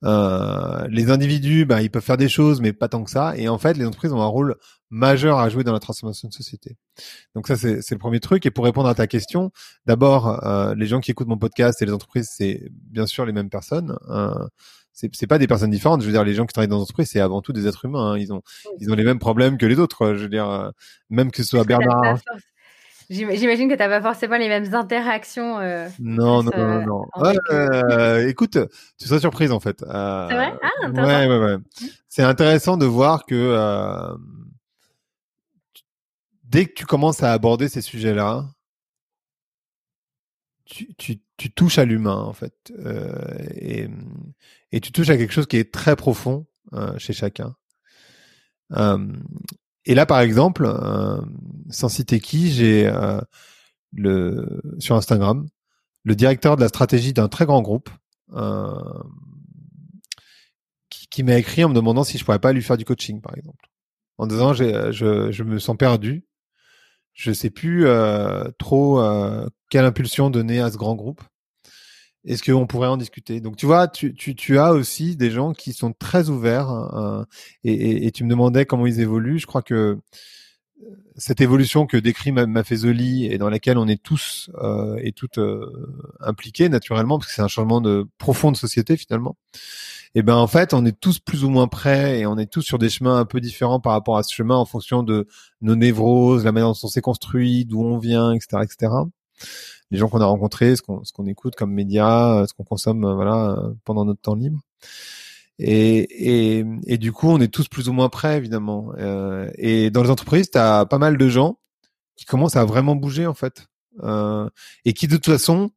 Euh, les individus, bah, ils peuvent faire des choses, mais pas tant que ça. Et en fait, les entreprises ont un rôle majeur à jouer dans la transformation de société. Donc ça, c'est le premier truc. Et pour répondre à ta question, d'abord, euh, les gens qui écoutent mon podcast et les entreprises, c'est bien sûr les mêmes personnes. Euh, c'est pas des personnes différentes. Je veux dire, les gens qui travaillent dans l'entreprise, c'est avant tout des êtres humains. Hein. Ils ont, ils ont les mêmes problèmes que les autres. Je veux dire, euh, même que ce soit Bernard. J'imagine que tu n'as pas forcément les mêmes interactions. Euh, non, non, non, non, euh, écoute, tu seras surprise en fait. Euh, c'est vrai? Ah, intéressant. Ouais, ouais, ouais. Mmh. C'est intéressant de voir que euh, dès que tu commences à aborder ces sujets-là, tu, tu, tu, touches à l'humain en fait. Euh, et, et tu touches à quelque chose qui est très profond chez chacun. Et là, par exemple, euh, sans citer qui, j'ai euh, le sur Instagram le directeur de la stratégie d'un très grand groupe euh, qui, qui m'a écrit en me demandant si je pourrais pas lui faire du coaching, par exemple, en disant je, je me sens perdu, je sais plus trop quelle impulsion donner à ce grand groupe. Est-ce qu'on pourrait en discuter? Donc tu vois, tu, tu, tu, as aussi des gens qui sont très ouverts et, et, et, tu me demandais comment ils évoluent. Je crois que euh, cette évolution que décrit Maffezoli et dans laquelle on est tous euh, et toutes euh, impliqués naturellement, parce que c'est un changement de profond de société finalement. Et eh ben en fait, on est tous plus ou moins prêts et on est tous sur des chemins un peu différents par rapport à ce chemin en fonction de nos névroses, la manière dont on s'est construit, d'où on vient, etc., etc les gens qu'on a rencontrés, ce qu'on qu'on écoute comme médias, ce qu'on consomme euh, voilà euh, pendant notre temps libre. Et, et, et, du coup, on est tous plus ou moins prêts, évidemment. Euh, et dans les entreprises, tu as pas mal de gens qui commencent à vraiment bouger, en fait. Euh, et qui, de toute façon,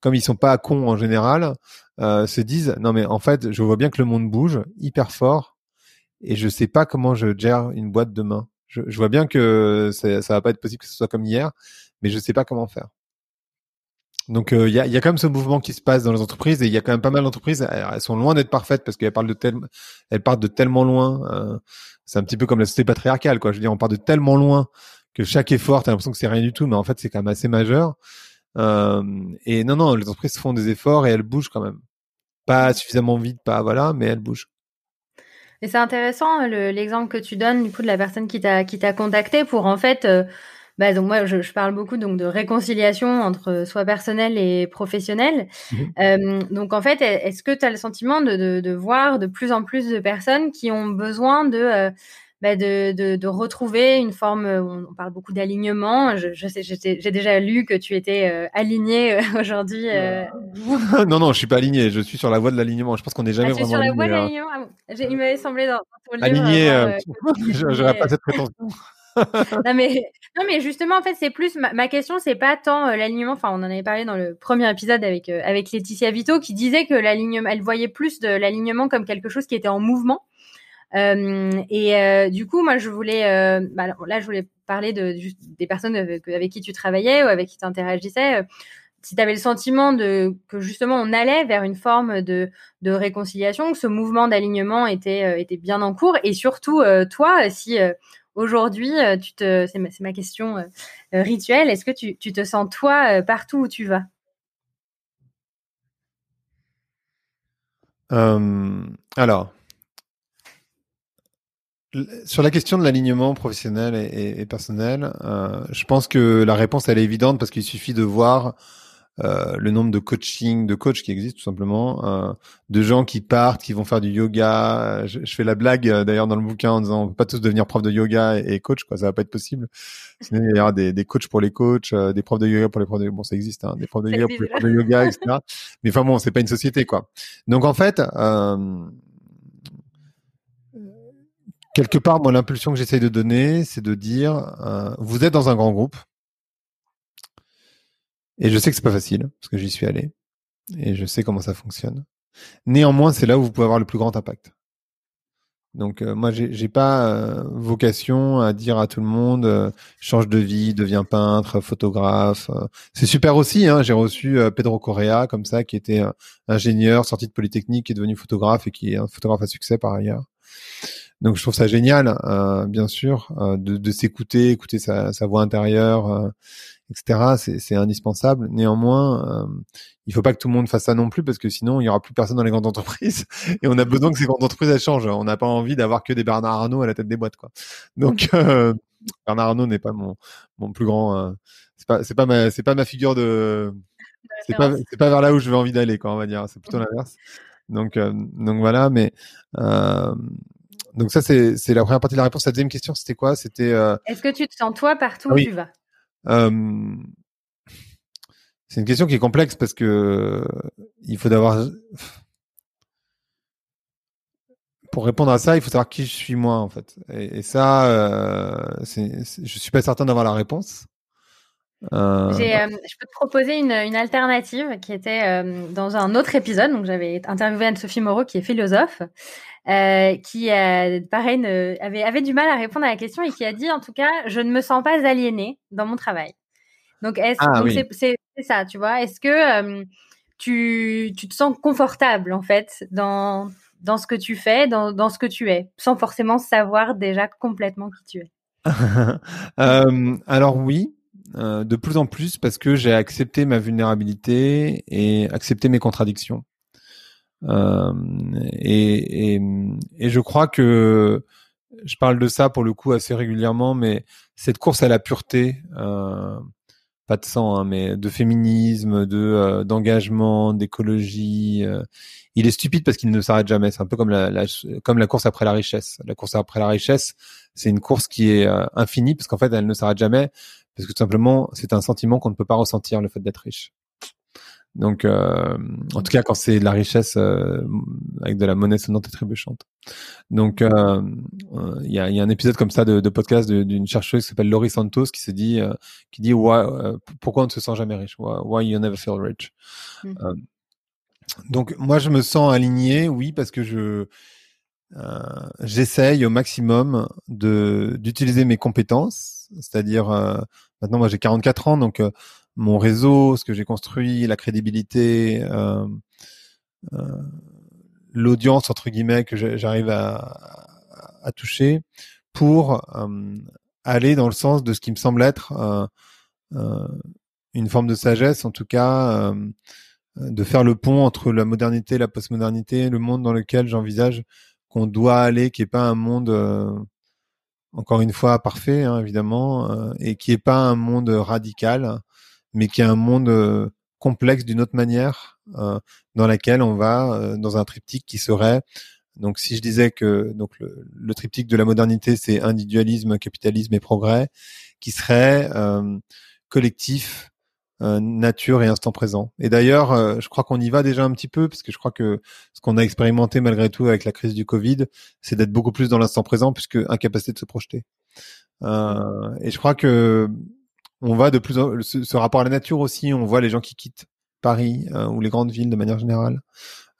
comme ils sont pas cons en général, euh, se disent, non mais en fait, je vois bien que le monde bouge hyper fort et je sais pas comment je gère une boîte demain. Je, je vois bien que ça, ça va pas être possible que ce soit comme hier, mais je sais pas comment faire. Donc euh, il y, a, y, a, quand même ce mouvement qui se passe dans les entreprises et il y a quand même pas mal d'entreprises. Elles, sont loin d'être parfaites parce qu'elles parlent de tel, elles partent de tellement loin. Euh, c'est un petit peu comme la société patriarcale, quoi. Je veux dire, on part de tellement loin que chaque effort, t'as l'impression que c'est rien du tout, mais en fait c'est quand même assez majeur. Euh, et non, non, les entreprises font des efforts et elles bougent quand même. Pas suffisamment vite, pas voilà, mais elles bougent. Et c'est intéressant l'exemple que tu donnes du coup de la personne qui t'a qui t'a contacté pour en fait euh, bah, donc moi, je, je, parle beaucoup donc de réconciliation entre soi personnel et professionnel. Mmh euh, donc en fait, est-ce que tu as le sentiment de, de, de, voir de plus en plus de personnes qui ont besoin de euh, bah de, de, de, retrouver une forme, on parle beaucoup d'alignement. Je, je sais, j'ai déjà lu que tu étais euh, aligné euh, aujourd'hui. Euh... [laughs] non, non, je suis pas aligné. Je suis sur la voie de l'alignement. Je pense qu'on n'est jamais ah, vraiment sur la voie de hein. l'alignement? Ah bon. Il m'avait semblé dans, dans ton livre. Aligné, euh, [laughs] j'aurais pas cette prétention. Non mais non mais justement en fait c'est plus ma, question c'est pas tant euh, l'alignement enfin on en avait parlé dans le premier épisode avec euh, avec Laetitia Vito qui disait que l'alignement elle voyait plus de l'alignement comme quelque chose qui était en mouvement. Euh, et du coup moi je voulais bah, là je voulais parler de des personnes avec, avec, qui tu travaillais ou avec qui tu interagissais si tu avais le sentiment de que justement on allait vers une forme de, de réconciliation, que ce mouvement d'alignement était était bien en cours, et surtout toi, si Aujourd'hui, euh, tu te, c'est ma, ma, question euh, euh, rituelle. Est-ce que tu, tu, te sens toi partout où tu vas? Alors, sur la question de l'alignement professionnel et, et, personnel, je pense que la réponse elle est évidente parce qu'il suffit de voir euh, le nombre de coaching, de coachs qui existent tout simplement, euh, de gens qui partent, qui vont faire du yoga. Je, fais la blague euh, d'ailleurs dans le bouquin en disant on peut pas tous devenir prof de yoga et, coach, quoi, ça va pas être possible. Sinon, il y aura des, des coachs pour les coachs, des profs de yoga pour les profs de bon ça existe, hein, des profs de yoga pour les profs de yoga, etc. Mais enfin bon, c'est pas une société quoi. Donc en fait. Quelque part, moi, l'impulsion que j'essaye de donner, c'est de dire, vous êtes dans un grand groupe, et je sais que c'est pas facile parce que j'y suis allé et je sais comment ça fonctionne. Néanmoins, c'est là où vous pouvez avoir le plus grand impact. Donc euh, moi, j'ai pas euh, vocation à dire à tout le monde euh, change de vie, deviens peintre, photographe. c'est super aussi. Hein, j'ai reçu Pedro Correa comme ça, qui était ingénieur, sorti de Polytechnique, qui est devenu photographe et qui est un photographe à succès par ailleurs. Donc je trouve ça génial, bien sûr, de, de s'écouter, écouter sa, sa voix intérieure etc. C'est indispensable. Néanmoins, euh, il faut pas que tout le monde fasse ça non plus parce que sinon il y aura plus personne dans les grandes entreprises [laughs] et on a besoin que ces grandes entreprises elles changent. On n'a pas envie d'avoir que des Bernard Arnault à la tête des boîtes quoi. Donc euh, Bernard Arnault n'est pas mon mon plus grand. Euh, c'est pas c'est pas ma c'est pas ma figure de c'est pas c'est pas vers là où je veux envie d'aller quoi on va dire. C'est plutôt l'inverse. Donc euh, donc voilà mais euh, donc ça c'est c'est la première partie de la réponse. La deuxième question c'était quoi? C'était Est-ce que tu te sens toi partout où tu vas? euh, c'est une question qui est complexe parce que il faut d'avoir pour répondre à ça, il faut savoir qui je suis moi en fait. Et, ça, euh, c'est, je suis pas certain d'avoir la réponse. Euh... euh je peux te proposer une, une alternative qui était euh, dans un autre épisode. Donc j'avais interviewé Anne-Sophie Moreau qui est philosophe, qui pareil avait avait du mal à répondre à la question et qui a dit en tout cas je ne me sens pas aliénée dans mon travail. Donc est-ce ah, c'est, c'est ça, tu vois Est-ce que tu tu te sens confortable en fait dans dans ce que tu fais, dans, dans ce que tu es, sans forcément savoir déjà complètement qui tu es? [laughs] Alors oui, euh, de plus en plus parce que j'ai accepté ma vulnérabilité et accepté mes contradictions. Euh, et, et, et, je crois que je parle de ça pour le coup assez régulièrement, mais cette course à la pureté, euh, pas de sang, hein, mais de féminisme, de euh, d'engagement, d'écologie. Euh, il est stupide parce qu'il ne s'arrête jamais. C'est un peu comme la, la, comme la course après la richesse. La course après la richesse, c'est une course qui est euh, infinie parce qu'en fait, elle ne s'arrête jamais parce que tout simplement, c'est un sentiment qu'on ne peut pas ressentir le fait d'être riche. Donc, euh, en tout cas, quand c'est de la richesse euh, avec de la monnaie sonnante et trébuchante. Donc, euh, il y, a, y, a, un épisode comme ça de, de podcast d'une chercheuse qui s'appelle Laurie Santos qui se dit, qui dit, pourquoi on ne se sent jamais riche? Why, you never feel rich? Mmh. donc, moi, je me sens aligné, oui, parce que je j'essaye au maximum de d'utiliser mes compétences, c'est-à-dire maintenant, moi, j'ai 44 ans, donc mon réseau, ce que j'ai construit, la crédibilité, euh, euh, l'audience entre guillemets que j'arrive à, toucher pour euh, aller dans le sens de ce qui me semble être euh, euh, une forme de sagesse, en tout cas, de faire le pont entre la modernité, la postmodernité, le monde dans lequel j'envisage qu'on doit aller, qui est pas un monde encore une fois parfait hein, évidemment, et qui est pas un monde radical mais qui est un monde euh, complexe d'une autre manière, euh, dans laquelle on va euh, dans un triptyque qui serait donc si je disais que donc le, le triptyque de la modernité c'est individualisme, capitalisme et progrès, qui serait collectif, nature et instant présent. Et d'ailleurs, je crois qu'on y va déjà un petit peu, parce que je crois que ce qu'on a expérimenté malgré tout avec la crise du Covid, c'est d'être beaucoup plus dans l'instant présent, puisque incapacité de se projeter. Euh, et je crois que on va de plus en ce, ce, rapport à la nature aussi. On voit les gens qui quittent Paris euh, ou les grandes villes de manière générale,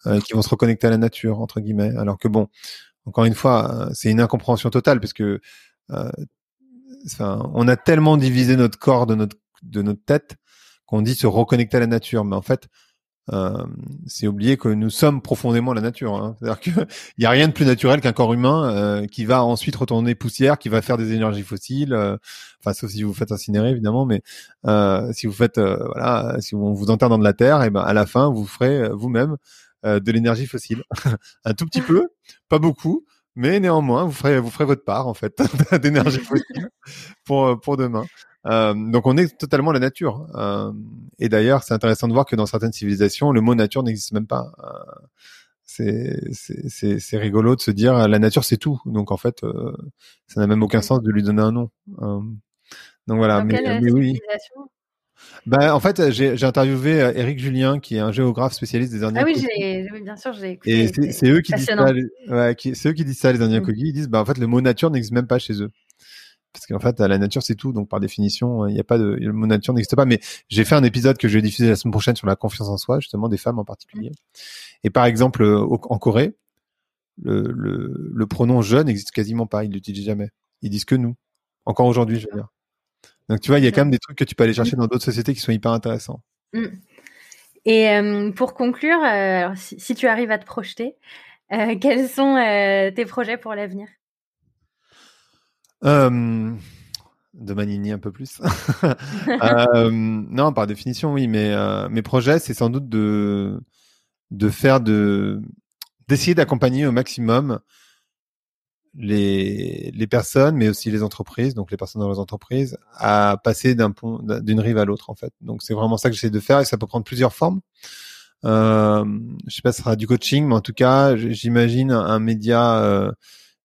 euh, qui vont se reconnecter à la nature entre guillemets. Alors que bon, encore une fois, c'est une incompréhension totale parce que on a tellement divisé notre corps de notre de notre tête qu'on dit se reconnecter à la nature, mais en fait, euh, c'est oublier que nous sommes profondément la nature. Hein. C'est-à-dire qu'il [laughs] y a rien de plus naturel qu'un corps humain euh, qui va ensuite retourner poussière, qui va faire des énergies fossiles. Euh, enfin, sauf si vous, vous faites incinérer évidemment, mais euh, si vous faites, euh, voilà, si on vous enterre dans de la terre, et ben à la fin vous ferez vous-même de l'énergie fossile, [laughs] un tout petit peu, pas beaucoup, mais néanmoins vous ferez vous ferez votre part en fait [laughs] d'énergie fossile pour pour demain. Euh, donc on est totalement la nature. Euh, et d'ailleurs, c'est intéressant de voir que dans certaines civilisations, le mot nature n'existe même pas. Euh, c'est rigolo de se dire la nature c'est tout. Donc en fait, euh, ça n'a même aucun sens de lui donner un nom. Euh, donc voilà. mais, mais oui. Ben, en fait, j'ai interviewé Eric Julien, qui est un géographe spécialiste des Indiens. Ah oui, bien sûr, j'ai écouté. Et c'est eux qui disent ça. Ouais, c'est eux qui disent ça, les Indiens mmh. Ils disent, ben, en fait, le mot nature n'existe même pas chez eux parce qu'en fait la nature c'est tout. Donc par définition il n'y a pas de le mot nature n'existe pas. Mais j'ai fait un épisode que je vais diffuser la semaine prochaine sur la confiance en soi justement des femmes en particulier. Et par exemple en Corée le, le, le pronom je n'existe quasiment pas. Ils l'utilisent jamais. Ils disent que nous. Encore aujourd'hui je veux dire. Donc tu vois il y a quand même des trucs que tu peux aller chercher dans d'autres sociétés qui sont hyper intéressants. Et euh, pour conclure euh, si, tu arrives à te projeter euh, quels sont tes projets pour l'avenir? Euh, de Manini un peu plus. [laughs] euh, non, par définition, oui, mais euh, mes projets, c'est sans doute de de faire de d'essayer d'accompagner au maximum les les personnes, mais aussi les entreprises, donc les personnes dans les entreprises, à passer d'un pont d'une rive à l'autre en fait. Donc c'est vraiment ça que j'essaie de faire et ça peut prendre plusieurs formes. Euh, je sais pas, ce sera du coaching, mais en tout cas, j'imagine un, média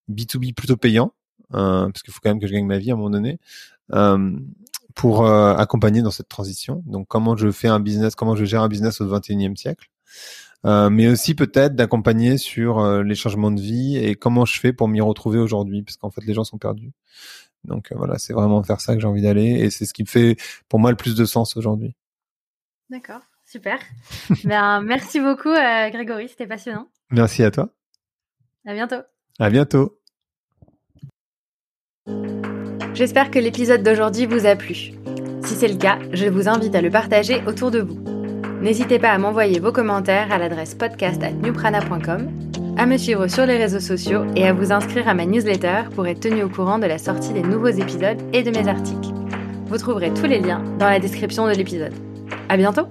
B2B euh, plutôt payant parce qu'il faut quand même que je gagne ma vie à un moment donné, euh, pour euh, accompagner dans cette transition. Donc comment je fais un business, comment je gère un business au 21e siècle. Euh, mais aussi peut-être d'accompagner sur euh, les changements de vie et comment je fais pour m'y retrouver aujourd'hui, parce qu'en fait les gens sont perdus. Donc voilà, c'est vraiment vers ça que j'ai envie d'aller et c'est ce qui me fait pour moi le plus de sens aujourd'hui. D'accord, super. [laughs] ben, merci beaucoup Grégory, c'était passionnant. Merci à toi. À bientôt. À bientôt. J'espère que l'épisode d'aujourd'hui vous a plu. Si c'est le cas, je vous invite à le partager autour de vous. N'hésitez pas à m'envoyer vos commentaires à l'adresse podcast@newprana.com, à me suivre sur les réseaux sociaux et à vous inscrire à ma newsletter pour être tenu au courant de la sortie des nouveaux épisodes et de mes articles. Vous trouverez tous les liens dans la description de l'épisode. À bientôt!